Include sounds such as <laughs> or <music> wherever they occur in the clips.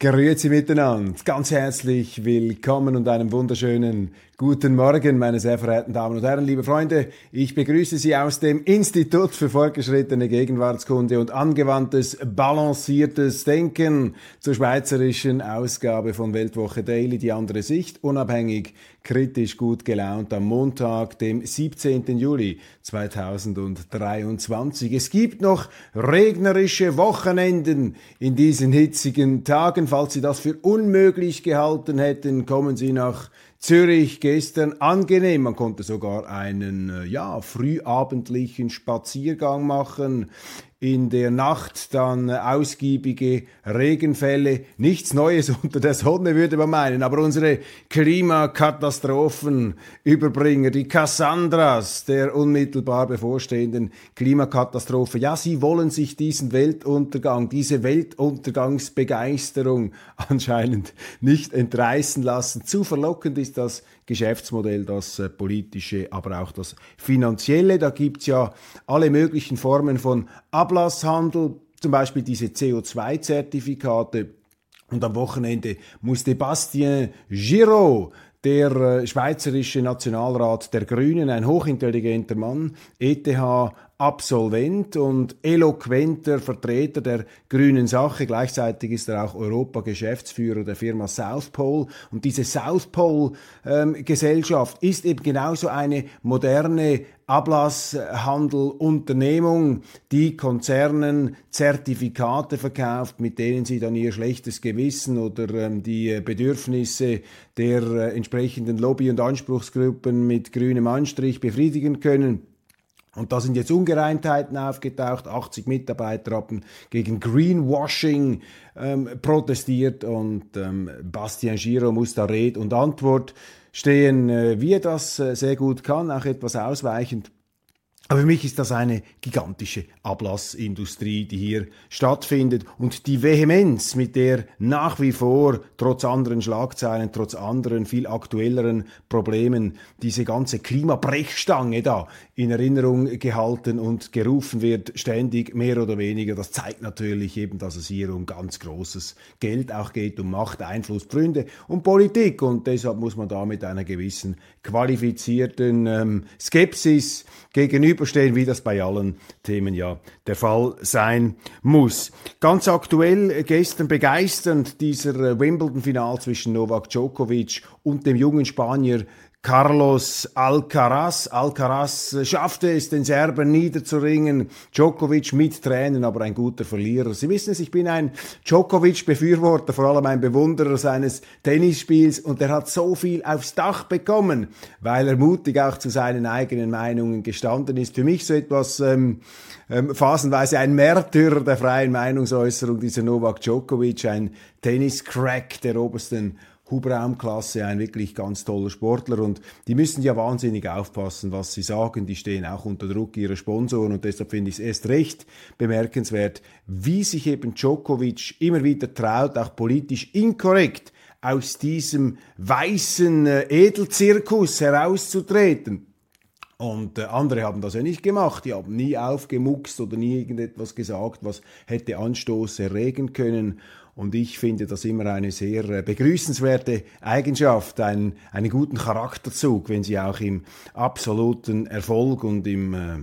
Grüezi miteinander, ganz herzlich willkommen und einen wunderschönen guten Morgen, meine sehr verehrten Damen und Herren, liebe Freunde. Ich begrüße Sie aus dem Institut für fortgeschrittene Gegenwartskunde und angewandtes, balanciertes Denken zur schweizerischen Ausgabe von Weltwoche Daily, die andere Sicht, unabhängig, kritisch, gut gelaunt am Montag, dem 17. Juli 2023. Es gibt noch regnerische Wochenenden in diesen hitzigen Tagen. Falls Sie das für unmöglich gehalten hätten, kommen Sie nach Zürich gestern angenehm. Man konnte sogar einen äh, ja, frühabendlichen Spaziergang machen in der Nacht dann ausgiebige Regenfälle. Nichts Neues <laughs> unter der Sonne würde man meinen, aber unsere Klimakatastrophenüberbringer, die Cassandras der unmittelbar bevorstehenden Klimakatastrophe, ja, sie wollen sich diesen Weltuntergang, diese Weltuntergangsbegeisterung <laughs> anscheinend nicht entreißen lassen. Zu verlockend ist das Geschäftsmodell, das äh, politische, aber auch das finanzielle. Da gibt's ja alle möglichen Formen von Ablasshandel, zum Beispiel diese CO2-Zertifikate. Und am Wochenende musste Bastien Giraud, der äh, schweizerische Nationalrat der Grünen, ein hochintelligenter Mann, ETH Absolvent und eloquenter Vertreter der grünen Sache. Gleichzeitig ist er auch Europa-Geschäftsführer der Firma South Pole. Und diese South Pole-Gesellschaft ähm, ist eben genauso eine moderne Ablasshandelunternehmung, die Konzernen Zertifikate verkauft, mit denen sie dann ihr schlechtes Gewissen oder ähm, die Bedürfnisse der äh, entsprechenden Lobby- und Anspruchsgruppen mit grünem Anstrich befriedigen können. Und da sind jetzt Ungereimtheiten aufgetaucht. 80 Mitarbeiter haben gegen Greenwashing ähm, protestiert und ähm, Bastien Giro muss da Rede und Antwort stehen, äh, wie er das äh, sehr gut kann, auch etwas ausweichend. Aber für mich ist das eine gigantische Ablassindustrie, die hier stattfindet und die Vehemenz, mit der nach wie vor, trotz anderen Schlagzeilen, trotz anderen viel aktuelleren Problemen, diese ganze Klimabrechstange da in Erinnerung gehalten und gerufen wird, ständig mehr oder weniger, das zeigt natürlich eben, dass es hier um ganz großes Geld auch geht, um Macht, Einfluss, Freunde und Politik. Und deshalb muss man da mit einer gewissen qualifizierten ähm, Skepsis gegenüberstehen, wie das bei allen Themen ja der Fall sein muss. Ganz aktuell gestern begeisternd dieser äh, Wimbledon-Final zwischen Novak Djokovic und dem jungen Spanier Carlos Alcaraz. Alcaraz schaffte es, den Serben niederzuringen. Djokovic mit Tränen, aber ein guter Verlierer. Sie wissen es, ich bin ein Djokovic-Befürworter, vor allem ein Bewunderer seines Tennisspiels und er hat so viel aufs Dach bekommen, weil er mutig auch zu seinen eigenen Meinungen gestanden ist. Für mich so etwas ähm, ähm, phasenweise ein Märtyrer der freien Meinungsäußerung, dieser Novak Djokovic, ein Tenniscrack der obersten Hubraumklasse, ein wirklich ganz toller Sportler und die müssen ja wahnsinnig aufpassen, was sie sagen. Die stehen auch unter Druck ihrer Sponsoren und deshalb finde ich es erst recht bemerkenswert, wie sich eben Djokovic immer wieder traut, auch politisch inkorrekt aus diesem weißen äh, Edelzirkus herauszutreten. Und äh, andere haben das ja nicht gemacht. Die haben nie aufgemuckst oder nie irgendetwas gesagt, was hätte Anstoß erregen können. Und ich finde das immer eine sehr äh, begrüßenswerte Eigenschaft, ein, einen guten Charakterzug, wenn sie auch im absoluten Erfolg und im, äh,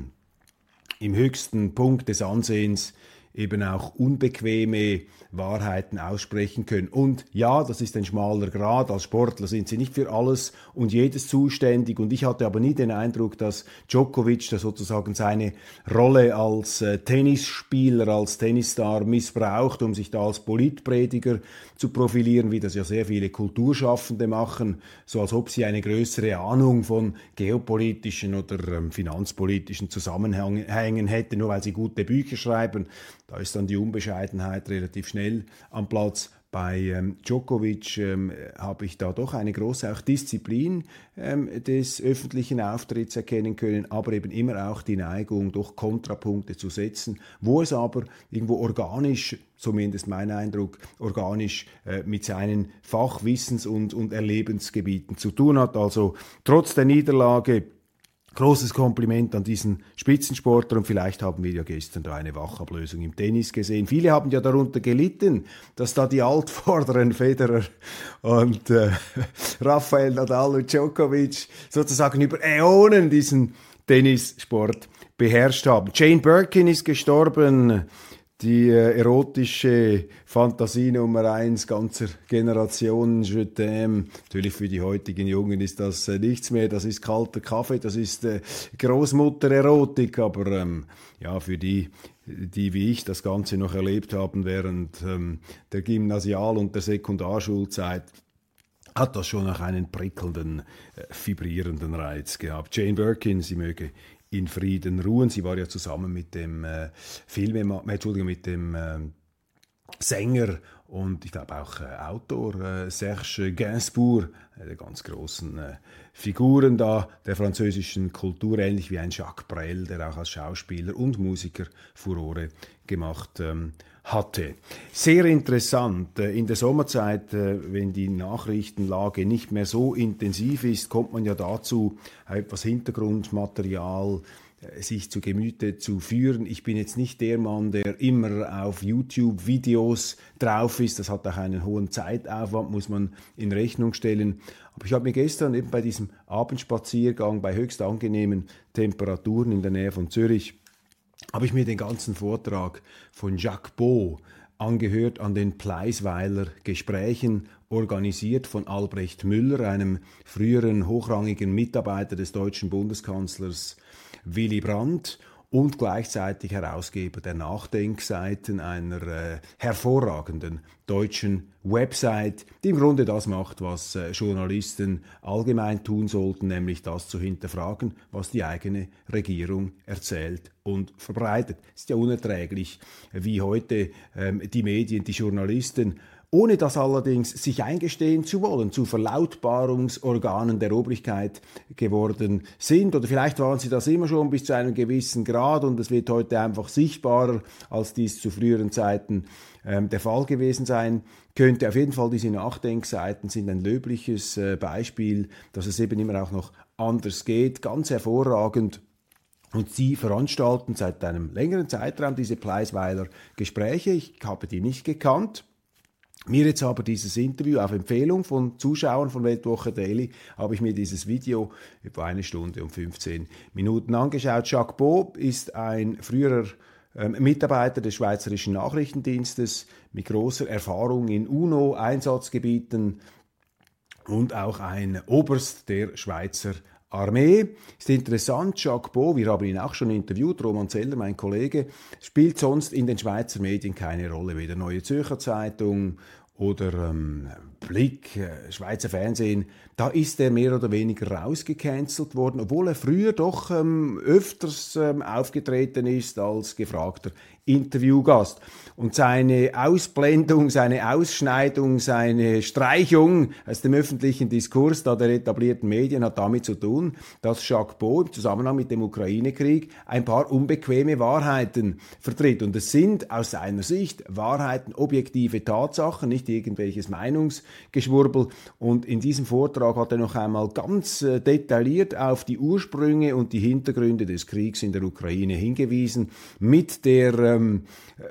im höchsten Punkt des Ansehens eben auch unbequeme Wahrheiten aussprechen können. Und ja, das ist ein schmaler Grad. Als Sportler sind sie nicht für alles und jedes zuständig. Und ich hatte aber nie den Eindruck, dass Djokovic da sozusagen seine Rolle als äh, Tennisspieler, als Tennisstar missbraucht, um sich da als Politprediger zu profilieren, wie das ja sehr viele Kulturschaffende machen, so als ob sie eine größere Ahnung von geopolitischen oder ähm, finanzpolitischen Zusammenhängen hätten, nur weil sie gute Bücher schreiben. Da ist dann die Unbescheidenheit relativ schnell am Platz. Bei ähm, Djokovic ähm, habe ich da doch eine große auch Disziplin ähm, des öffentlichen Auftritts erkennen können, aber eben immer auch die Neigung, doch Kontrapunkte zu setzen, wo es aber irgendwo organisch, zumindest mein Eindruck, organisch äh, mit seinen Fachwissens- und, und Erlebensgebieten zu tun hat. Also trotz der Niederlage Großes Kompliment an diesen Spitzensportler und vielleicht haben wir ja gestern da eine Wachablösung im Tennis gesehen. Viele haben ja darunter gelitten, dass da die Altvorderen Federer und äh, <laughs> Rafael Nadal und Djokovic sozusagen über Äonen diesen Tennissport beherrscht haben. Jane Birkin ist gestorben die äh, erotische Fantasie Nummer eins ganzer Generationen. Natürlich für die heutigen Jungen ist das äh, nichts mehr. Das ist kalter Kaffee, das ist äh, Großmutter-Erotik. Aber ähm, ja, für die, die wie ich das Ganze noch erlebt haben während ähm, der Gymnasial- und der Sekundarschulzeit, hat das schon auch einen prickelnden, äh, vibrierenden Reiz gehabt. Jane Birkin, sie möge in Frieden ruhen. Sie war ja zusammen mit dem äh, Filmemacher, Entschuldigung, mit dem äh, Sänger und ich glaube auch äh, Autor äh, Serge Gainsbourg, äh, der ganz großen äh, Figuren da der französischen Kultur, ähnlich wie ein Jacques Brel, der auch als Schauspieler und Musiker Furore gemacht ähm, hatte. Sehr interessant. Äh, in der Sommerzeit, äh, wenn die Nachrichtenlage nicht mehr so intensiv ist, kommt man ja dazu, etwas Hintergrundmaterial sich zu Gemüte zu führen. Ich bin jetzt nicht der Mann, der immer auf YouTube Videos drauf ist. Das hat auch einen hohen Zeitaufwand, muss man in Rechnung stellen. Aber ich habe mir gestern eben bei diesem Abendspaziergang bei höchst angenehmen Temperaturen in der Nähe von Zürich habe ich mir den ganzen Vortrag von Jacques Beau angehört an den Pleisweiler Gesprächen, organisiert von Albrecht Müller, einem früheren hochrangigen Mitarbeiter des deutschen Bundeskanzlers Willy Brandt und gleichzeitig Herausgeber der Nachdenkseiten einer äh, hervorragenden deutschen Website, die im Grunde das macht, was äh, Journalisten allgemein tun sollten, nämlich das zu hinterfragen, was die eigene Regierung erzählt und verbreitet. Es ist ja unerträglich, wie heute ähm, die Medien, die Journalisten ohne das allerdings sich eingestehen zu wollen, zu Verlautbarungsorganen der Obrigkeit geworden sind. Oder vielleicht waren sie das immer schon bis zu einem gewissen Grad und es wird heute einfach sichtbarer, als dies zu früheren Zeiten ähm, der Fall gewesen sein könnte. Auf jeden Fall diese Nachdenkseiten sind ein löbliches äh, Beispiel, dass es eben immer auch noch anders geht. Ganz hervorragend. Und sie veranstalten seit einem längeren Zeitraum diese Pleisweiler Gespräche. Ich habe die nicht gekannt. Mir jetzt aber dieses Interview auf Empfehlung von Zuschauern von Weltwoche Daily habe ich mir dieses Video etwa eine Stunde und 15 Minuten angeschaut. Jacques Beau ist ein früherer ähm, Mitarbeiter des Schweizerischen Nachrichtendienstes mit großer Erfahrung in UNO-Einsatzgebieten und auch ein Oberst der Schweizer Armee. Ist interessant, Jacques Beau, wir haben ihn auch schon interviewt, Roman Zeller, mein Kollege, spielt sonst in den Schweizer Medien keine Rolle, weder Neue Zürcher Zeitung oder ähm, Blick, äh, Schweizer Fernsehen, da ist er mehr oder weniger rausgecancelt worden, obwohl er früher doch ähm, öfters ähm, aufgetreten ist als gefragter Interviewgast. Und seine Ausblendung, seine Ausschneidung, seine Streichung aus dem öffentlichen Diskurs da der etablierten Medien hat damit zu tun, dass Jacques Beau im Zusammenhang mit dem Ukraine-Krieg ein paar unbequeme Wahrheiten vertritt. Und es sind aus seiner Sicht Wahrheiten, objektive Tatsachen, nicht irgendwelches Meinungsgeschwurbel. Und in diesem Vortrag hat er noch einmal ganz äh, detailliert auf die Ursprünge und die Hintergründe des Kriegs in der Ukraine hingewiesen, mit der ähm,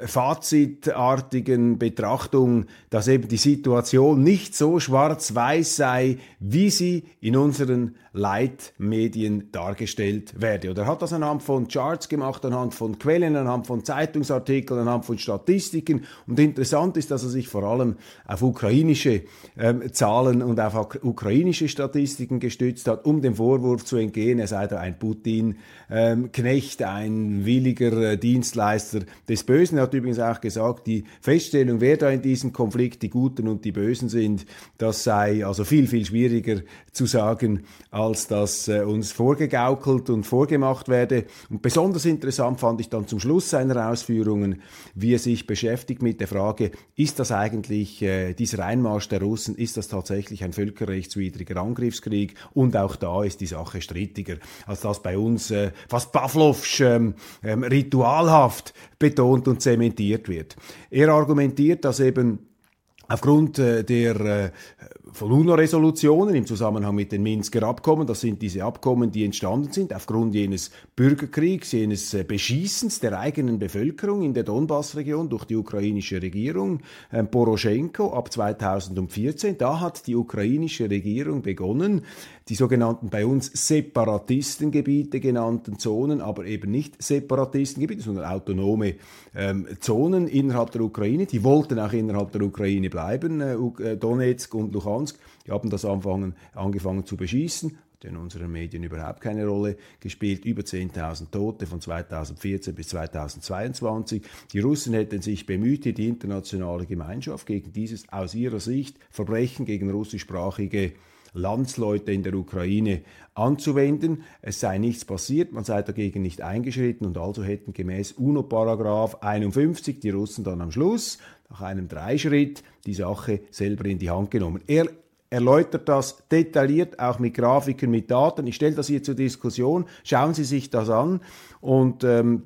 fazitartigen Betrachtung, dass eben die Situation nicht so schwarz-weiß sei, wie sie in unseren Leitmedien dargestellt werde. Oder er hat das anhand von Charts gemacht, anhand von Quellen, anhand von Zeitungsartikeln, anhand von Statistiken. Und interessant ist, dass er sich vor allem auf ukrainische ähm, Zahlen und auf ukrainische Statistiken gestützt hat, um dem Vorwurf zu entgehen, er sei da ein Putin-Knecht, ähm, ein williger äh, Dienstleister des Bösen. Er hat übrigens auch gesagt, die Feststellung, wer da in diesem Konflikt die Guten und die Bösen sind, das sei also viel, viel schwieriger zu sagen, als das äh, uns vorgegaukelt und vorgemacht werde. Und besonders interessant fand ich dann zum Schluss seiner Ausführungen, wie er sich beschäftigt mit der Frage, ist das eigentlich äh, dieser Einmarsch der Russen, ist das tatsächlich ein völkerrechtswidriger Angriffskrieg? Und auch da ist die Sache strittiger, als das bei uns äh, fast Pavlovsch ähm, ähm, ritualhaft betont und zementiert wird. Er argumentiert, dass eben Aufgrund äh, der äh, UNO-Resolutionen im Zusammenhang mit den Minsker Abkommen. Das sind diese Abkommen, die entstanden sind aufgrund jenes Bürgerkriegs, jenes äh, Beschießens der eigenen Bevölkerung in der Donbass-Region durch die ukrainische Regierung. Ähm, Poroschenko ab 2014, da hat die ukrainische Regierung begonnen, die sogenannten bei uns Separatistengebiete genannten Zonen, aber eben nicht Separatistengebiete, sondern autonome ähm, Zonen innerhalb der Ukraine. Die wollten auch innerhalb der Ukraine bleiben, äh, äh Donetsk und Luhansk. Die haben das anfangen, angefangen zu beschießen, in unseren Medien überhaupt keine Rolle gespielt. Über 10.000 Tote von 2014 bis 2022. Die Russen hätten sich bemüht, die internationale Gemeinschaft gegen dieses aus ihrer Sicht Verbrechen gegen russischsprachige Landsleute in der Ukraine anzuwenden. Es sei nichts passiert, man sei dagegen nicht eingeschritten und also hätten gemäß UNO-Paragraph 51 die Russen dann am Schluss nach einem Dreischritt die Sache selber in die Hand genommen. Er erläutert das detailliert, auch mit Grafiken, mit Daten. Ich stelle das hier zur Diskussion. Schauen Sie sich das an und ähm,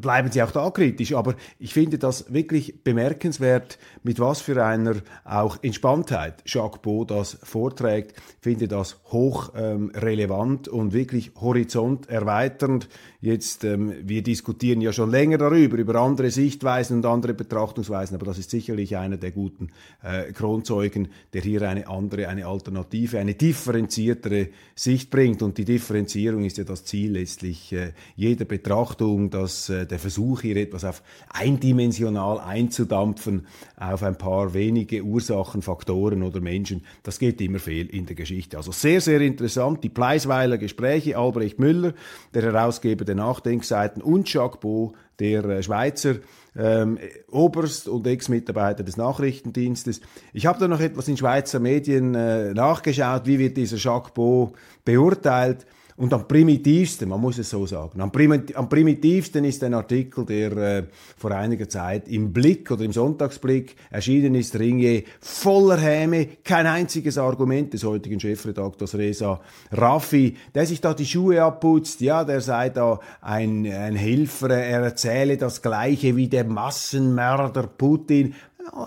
bleiben Sie auch da kritisch, aber ich finde das wirklich bemerkenswert, mit was für einer auch Entspanntheit Jacques Beau das vorträgt. Ich finde das hoch ähm, und wirklich horizonterweiternd. Jetzt, ähm, wir diskutieren ja schon länger darüber, über andere Sichtweisen und andere Betrachtungsweisen, aber das ist sicherlich einer der guten äh, Kronzeugen, der hier eine andere, eine Alternative, eine differenziertere Sicht bringt. Und die Differenzierung ist ja das Ziel letztlich äh, jeder Betrachtung, dass äh, der Versuch hier etwas auf eindimensional einzudampfen, auf ein paar wenige Ursachen, Faktoren oder Menschen, das geht immer fehl in der Geschichte. Also sehr, sehr interessant, die Pleisweiler Gespräche, Albrecht Müller, der Herausgeber der Nachdenkseiten und Jacques Beau, der äh, Schweizer ähm, Oberst und Ex-Mitarbeiter des Nachrichtendienstes. Ich habe da noch etwas in Schweizer Medien äh, nachgeschaut, wie wird dieser Jacques Beau beurteilt. Und am primitivsten, man muss es so sagen, am, primitivsten ist ein Artikel, der äh, vor einiger Zeit im Blick oder im Sonntagsblick erschienen ist, Ringe voller Häme, kein einziges Argument des heutigen Chefredaktors Reza Raffi, der sich da die Schuhe abputzt, ja, der sei da ein, ein Helfer, er erzähle das Gleiche wie der Massenmörder Putin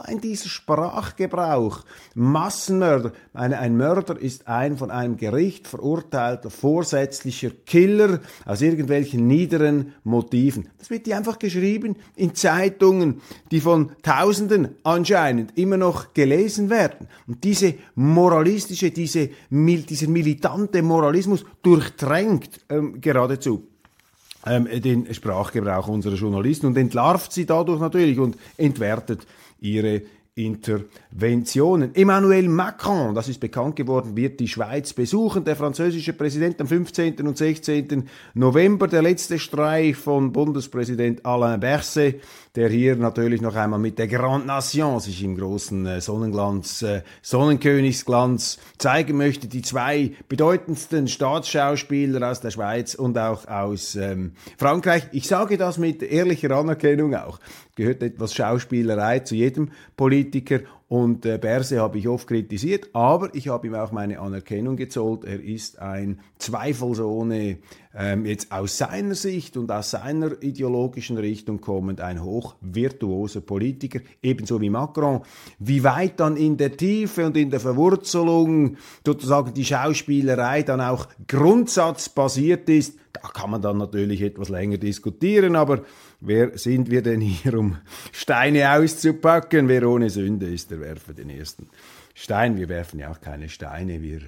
in dieser Sprachgebrauch. Massenmörder. Ein, ein Mörder ist ein von einem Gericht verurteilter vorsätzlicher Killer aus irgendwelchen niederen Motiven. Das wird die einfach geschrieben in Zeitungen, die von Tausenden anscheinend immer noch gelesen werden. Und diese moralistische, diese, dieser militante Moralismus durchdrängt ähm, geradezu ähm, den Sprachgebrauch unserer Journalisten und entlarvt sie dadurch natürlich und entwertet ihre Interventionen. Emmanuel Macron, das ist bekannt geworden, wird die Schweiz besuchen. Der französische Präsident am 15. und 16. November. Der letzte Streich von Bundespräsident Alain Berset der hier natürlich noch einmal mit der Grande Nation sich im großen äh, Sonnenglanz, äh, Sonnenkönigsglanz zeigen möchte. Die zwei bedeutendsten Staatsschauspieler aus der Schweiz und auch aus ähm, Frankreich. Ich sage das mit ehrlicher Anerkennung auch. Gehört etwas Schauspielerei zu jedem Politiker Und äh, Berse habe ich oft kritisiert, aber ich habe ihm auch meine Anerkennung gezollt. Er ist ein zweifelsohne ähm, jetzt aus seiner Sicht und aus seiner ideologischen Richtung kommend ein hochvirtuoser Politiker, ebenso wie Macron. Wie weit dann in der Tiefe und in der Verwurzelung sozusagen die Schauspielerei dann auch grundsatzbasiert ist, da kann man dann natürlich etwas länger diskutieren, aber wer sind wir denn hier, um Steine auszupacken? Wer ohne Sünde ist, der werfe den ersten Stein. Wir werfen ja auch keine Steine, wir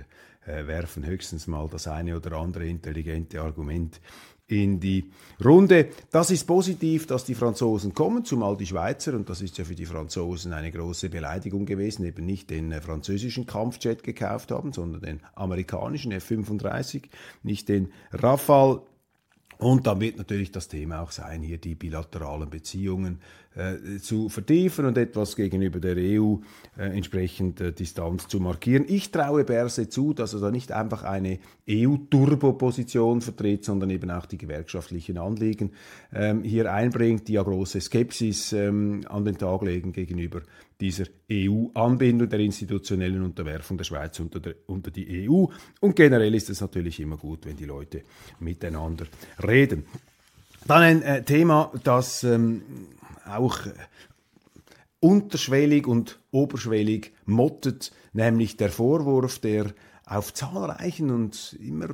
äh, werfen höchstens mal das eine oder andere intelligente Argument in die Runde. Das ist positiv, dass die Franzosen kommen, zumal die Schweizer, und das ist ja für die Franzosen eine große Beleidigung gewesen, eben nicht den äh, französischen Kampfjet gekauft haben, sondern den amerikanischen F-35, nicht den Rafale. Und dann wird natürlich das Thema auch sein, hier die bilateralen Beziehungen zu vertiefen und etwas gegenüber der EU äh, entsprechend äh, Distanz zu markieren. Ich traue Berse zu, dass er da nicht einfach eine EU-Turbo-Position vertritt, sondern eben auch die gewerkschaftlichen Anliegen ähm, hier einbringt, die ja große Skepsis ähm, an den Tag legen gegenüber dieser EU-Anbindung, der institutionellen Unterwerfung der Schweiz unter, der, unter die EU. Und generell ist es natürlich immer gut, wenn die Leute miteinander reden. Dann ein äh, Thema, das ähm, auch unterschwellig und oberschwellig mottet, nämlich der Vorwurf, der auf zahlreichen und immer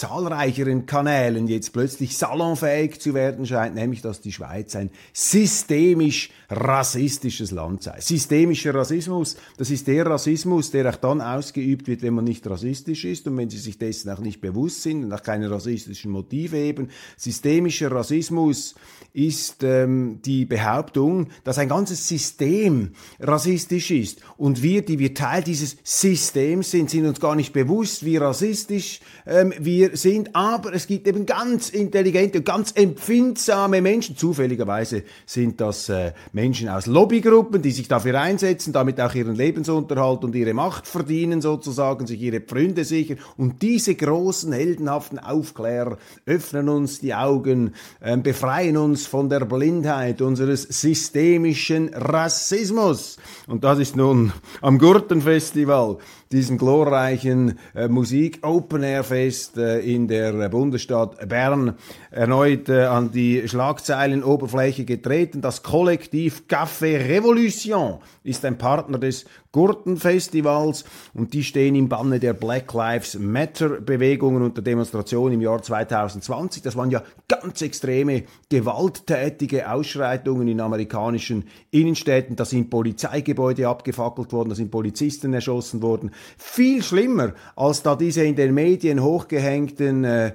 zahlreicheren Kanälen jetzt plötzlich salonfähig zu werden scheint, nämlich dass die Schweiz ein systemisch rassistisches Land sei. Systemischer Rassismus, das ist der Rassismus, der auch dann ausgeübt wird, wenn man nicht rassistisch ist und wenn sie sich dessen auch nicht bewusst sind und auch keine rassistischen Motive eben. Systemischer Rassismus ist ähm, die Behauptung, dass ein ganzes System rassistisch ist und wir, die wir Teil dieses Systems sind, sind uns gar nicht bewusst, wie rassistisch ähm, wir sind, aber es gibt eben ganz intelligente und ganz empfindsame Menschen. Zufälligerweise sind das äh, Menschen aus Lobbygruppen, die sich dafür einsetzen, damit auch ihren Lebensunterhalt und ihre Macht verdienen sozusagen, sich ihre Pfründe sichern. Und diese großen heldenhaften Aufklärer öffnen uns die Augen, äh, befreien uns von der Blindheit unseres systemischen Rassismus. Und das ist nun am Gurtenfestival diesem glorreichen äh, Musik-Open-Air-Fest äh, in der Bundesstadt Bern erneut äh, an die Schlagzeilenoberfläche getreten. Das Kollektiv Café Revolution ist ein Partner des Gurtenfestivals und die stehen im Banne der Black Lives Matter Bewegungen und der Demonstration im Jahr 2020. Das waren ja ganz extreme gewalttätige Ausschreitungen in amerikanischen Innenstädten. Da sind Polizeigebäude abgefackelt worden, da sind Polizisten erschossen worden. Viel schlimmer als da diese in den Medien hochgehängten äh,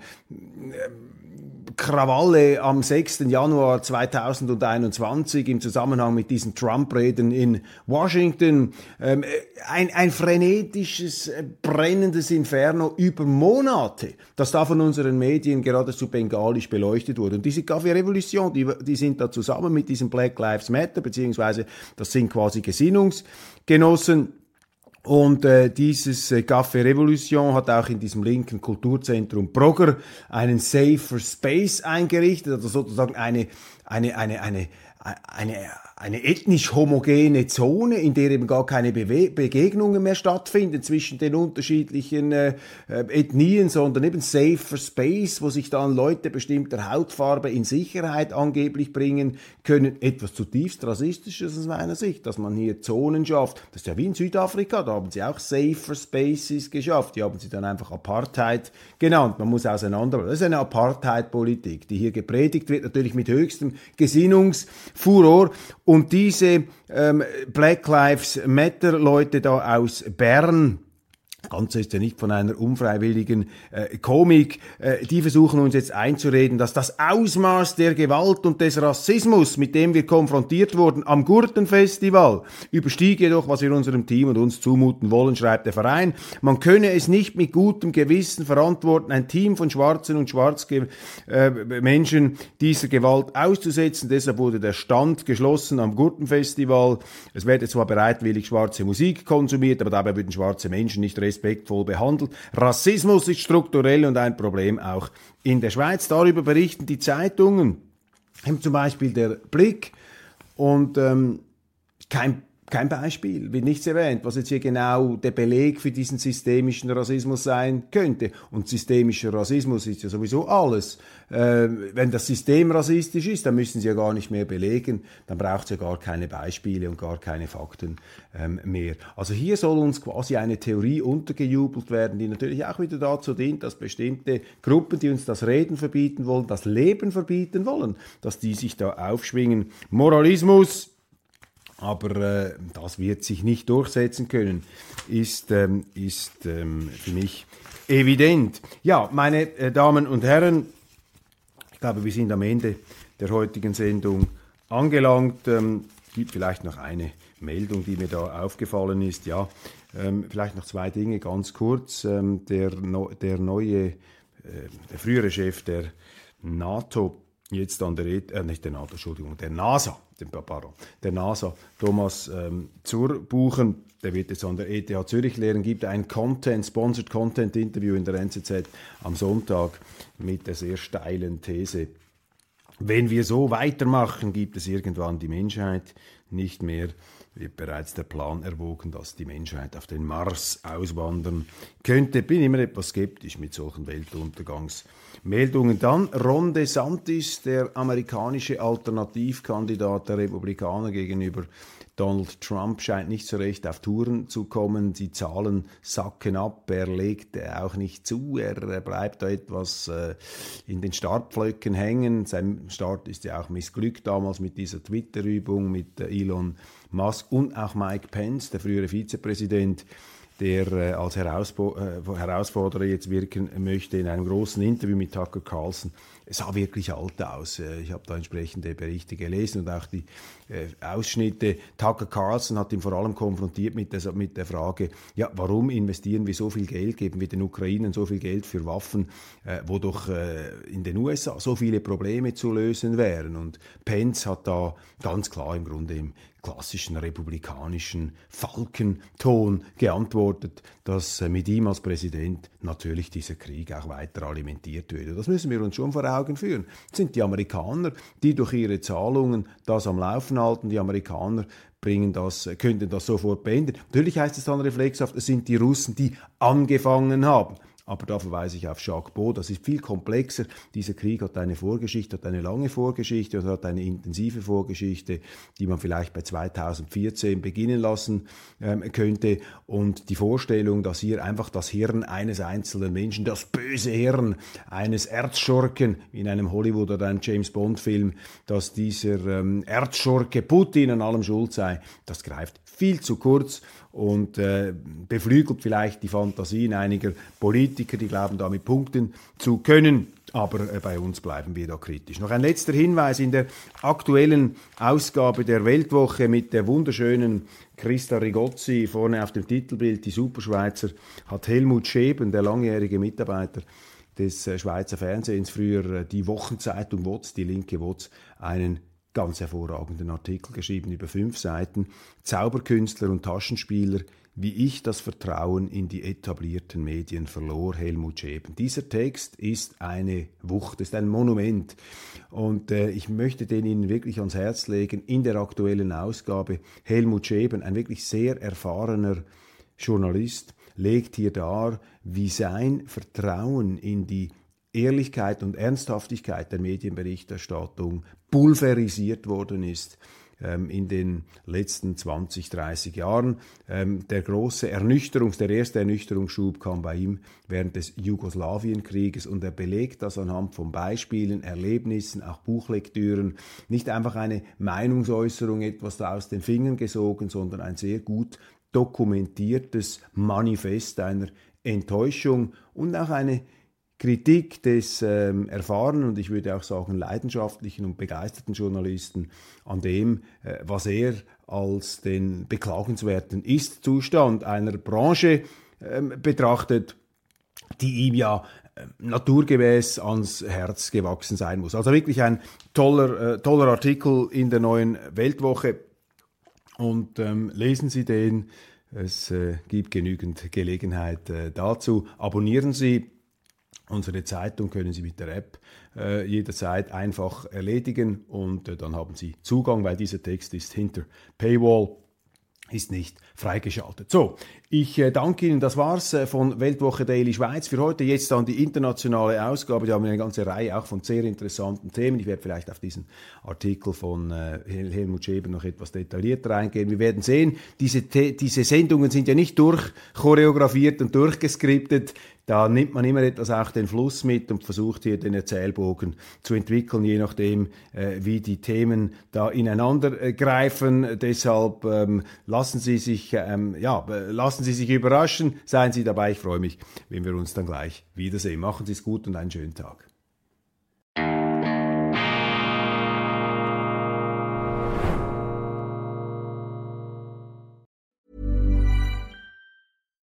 Krawalle am 6. Januar 2021 im Zusammenhang mit diesen Trump-Reden in Washington. Ähm, ein, ein frenetisches, äh, brennendes Inferno über Monate, das da von unseren Medien geradezu bengalisch beleuchtet wurde. Und diese Kaffee-Revolution, die, die sind da zusammen mit diesem Black Lives Matter, beziehungsweise das sind quasi Gesinnungsgenossen, und äh, dieses äh, Café Revolution hat auch in diesem linken Kulturzentrum Brogger einen Safer Space eingerichtet, also sozusagen eine, eine, eine, eine, eine eine ethnisch homogene Zone, in der eben gar keine Bewe Begegnungen mehr stattfinden zwischen den unterschiedlichen äh, äh, Ethnien, sondern eben safer Space, wo sich dann Leute bestimmter Hautfarbe in Sicherheit angeblich bringen können. Etwas zutiefst rassistisches aus meiner Sicht, dass man hier Zonen schafft. Das ist ja wie in Südafrika, da haben sie auch safer Spaces geschafft. Die haben sie dann einfach Apartheid genannt. Man muss auseinander. Das ist eine Apartheid-Politik, die hier gepredigt wird, natürlich mit höchstem Gesinnungsfuror. Und diese ähm, Black Lives Matter Leute da aus Bern, Ganze ist ja nicht von einer unfreiwilligen äh, Komik. Äh, die versuchen uns jetzt einzureden, dass das Ausmaß der Gewalt und des Rassismus, mit dem wir konfrontiert wurden am Gurtenfestival, überstiege jedoch, was wir unserem Team und uns zumuten wollen, schreibt der Verein. Man könne es nicht mit gutem Gewissen verantworten, ein Team von schwarzen und schwarzen äh, Menschen dieser Gewalt auszusetzen. Deshalb wurde der Stand geschlossen am Gurtenfestival. Es werde zwar bereitwillig schwarze Musik konsumiert, aber dabei würden schwarze Menschen nicht respektvoll behandelt. Rassismus ist strukturell und ein Problem auch in der Schweiz. Darüber berichten die Zeitungen, zum Beispiel der Blick und ähm, kein kein Beispiel, wird nichts erwähnt, was jetzt hier genau der Beleg für diesen systemischen Rassismus sein könnte. Und systemischer Rassismus ist ja sowieso alles. Äh, wenn das System rassistisch ist, dann müssen Sie ja gar nicht mehr belegen, dann braucht es ja gar keine Beispiele und gar keine Fakten ähm, mehr. Also hier soll uns quasi eine Theorie untergejubelt werden, die natürlich auch wieder dazu dient, dass bestimmte Gruppen, die uns das Reden verbieten wollen, das Leben verbieten wollen, dass die sich da aufschwingen. Moralismus aber äh, das wird sich nicht durchsetzen können, ist, ähm, ist ähm, für mich evident. Ja, meine äh, Damen und Herren, ich glaube, wir sind am Ende der heutigen Sendung angelangt. Ähm, gibt vielleicht noch eine Meldung, die mir da aufgefallen ist. Ja, ähm, vielleicht noch zwei Dinge ganz kurz. Ähm, der, der neue, äh, der frühere Chef der NATO jetzt an der, äh, nicht der NATO, Entschuldigung, der NASA, den, pardon, der NASA, Thomas ähm, Zurbuchen, der wird jetzt an der ETH Zürich lehren, gibt ein Content, Sponsored Content Interview in der NZZ am Sonntag mit der sehr steilen These, wenn wir so weitermachen, gibt es irgendwann die Menschheit nicht mehr wird bereits der Plan erwogen, dass die Menschheit auf den Mars auswandern könnte. Bin immer etwas skeptisch mit solchen Weltuntergangsmeldungen. Dann Ron DeSantis, der amerikanische Alternativkandidat der Republikaner gegenüber Donald Trump scheint nicht so recht auf Touren zu kommen. Die Zahlen sacken ab. Er legt auch nicht zu. Er bleibt da etwas äh, in den Startpflöcken hängen. Sein Start ist ja auch missglückt damals mit dieser Twitter-Übung mit äh, Elon Musk und auch Mike Pence, der frühere Vizepräsident der äh, als äh, Herausforderer jetzt wirken möchte, in einem großen Interview mit Tucker Carlson. Es sah wirklich alt aus. Äh, ich habe da entsprechende Berichte gelesen und auch die äh, Ausschnitte. Tucker Carlson hat ihn vor allem konfrontiert mit der, mit der Frage, ja, warum investieren wir so viel Geld, geben wir den Ukrainern so viel Geld für Waffen, äh, wo doch in den USA so viele Probleme zu lösen wären. Und Pence hat da ganz klar im Grunde im klassischen republikanischen Falkenton geantwortet, dass mit ihm als Präsident natürlich dieser Krieg auch weiter alimentiert würde. Das müssen wir uns schon vor Augen führen. Es sind die Amerikaner, die durch ihre Zahlungen das am Laufen halten. Die Amerikaner bringen das, äh, könnten das sofort beenden. Natürlich heißt es dann reflexhaft, es sind die Russen, die angefangen haben. Aber da verweise ich auf Jacques Beau, das ist viel komplexer. Dieser Krieg hat eine Vorgeschichte, hat eine lange Vorgeschichte und hat eine intensive Vorgeschichte, die man vielleicht bei 2014 beginnen lassen ähm, könnte. Und die Vorstellung, dass hier einfach das Hirn eines einzelnen Menschen, das böse Hirn eines Erzschurken in einem Hollywood- oder einem James-Bond-Film, dass dieser ähm, Erzschurke Putin an allem schuld sei, das greift viel zu kurz und äh, beflügelt vielleicht die Fantasien einiger Politiker, die glauben, damit punkten zu können. Aber äh, bei uns bleiben wir da kritisch. Noch ein letzter Hinweis in der aktuellen Ausgabe der Weltwoche mit der wunderschönen Christa Rigozzi vorne auf dem Titelbild, die Superschweizer, hat Helmut Scheben, der langjährige Mitarbeiter des äh, Schweizer Fernsehens, früher äh, die Wochenzeitung WOTS, die linke WOTS, einen ganz hervorragenden Artikel geschrieben über fünf Seiten. Zauberkünstler und Taschenspieler, wie ich das Vertrauen in die etablierten Medien verlor, Helmut Scheben. Dieser Text ist eine Wucht, ist ein Monument. Und äh, ich möchte den Ihnen wirklich ans Herz legen. In der aktuellen Ausgabe Helmut Scheben, ein wirklich sehr erfahrener Journalist, legt hier dar, wie sein Vertrauen in die Ehrlichkeit und Ernsthaftigkeit der Medienberichterstattung pulverisiert worden ist ähm, in den letzten 20, 30 Jahren. Ähm, der große Ernüchterungs-, der erste Ernüchterungsschub kam bei ihm während des Jugoslawienkrieges und er belegt das anhand von Beispielen, Erlebnissen, auch Buchlektüren, nicht einfach eine Meinungsäußerung, etwas da aus den Fingern gesogen, sondern ein sehr gut dokumentiertes Manifest einer Enttäuschung und auch eine Kritik des ähm, erfahrenen und ich würde auch sagen leidenschaftlichen und begeisterten Journalisten an dem, äh, was er als den beklagenswerten Ist-Zustand einer Branche ähm, betrachtet, die ihm ja äh, naturgemäß ans Herz gewachsen sein muss. Also wirklich ein toller, äh, toller Artikel in der neuen Weltwoche und ähm, lesen Sie den. Es äh, gibt genügend Gelegenheit äh, dazu. Abonnieren Sie Unsere Zeitung können Sie mit der App äh, jederzeit einfach erledigen und äh, dann haben Sie Zugang, weil dieser Text ist hinter Paywall ist nicht freigeschaltet. So, ich äh, danke Ihnen. Das war's äh, von Weltwoche Daily Schweiz für heute. Jetzt dann die internationale Ausgabe. Da haben wir eine ganze Reihe auch von sehr interessanten Themen. Ich werde vielleicht auf diesen Artikel von äh, Helmut Schäber noch etwas detaillierter eingehen. Wir werden sehen, diese, diese Sendungen sind ja nicht durchchoreografiert und durchgeskriptet. Da nimmt man immer etwas auch den Fluss mit und versucht hier den Erzählbogen zu entwickeln, je nachdem, äh, wie die Themen da ineinander äh, greifen. Deshalb ähm, lassen Sie sich, ähm, ja, lassen Sie sich überraschen, seien Sie dabei. Ich freue mich, wenn wir uns dann gleich wiedersehen. Machen Sie es gut und einen schönen Tag.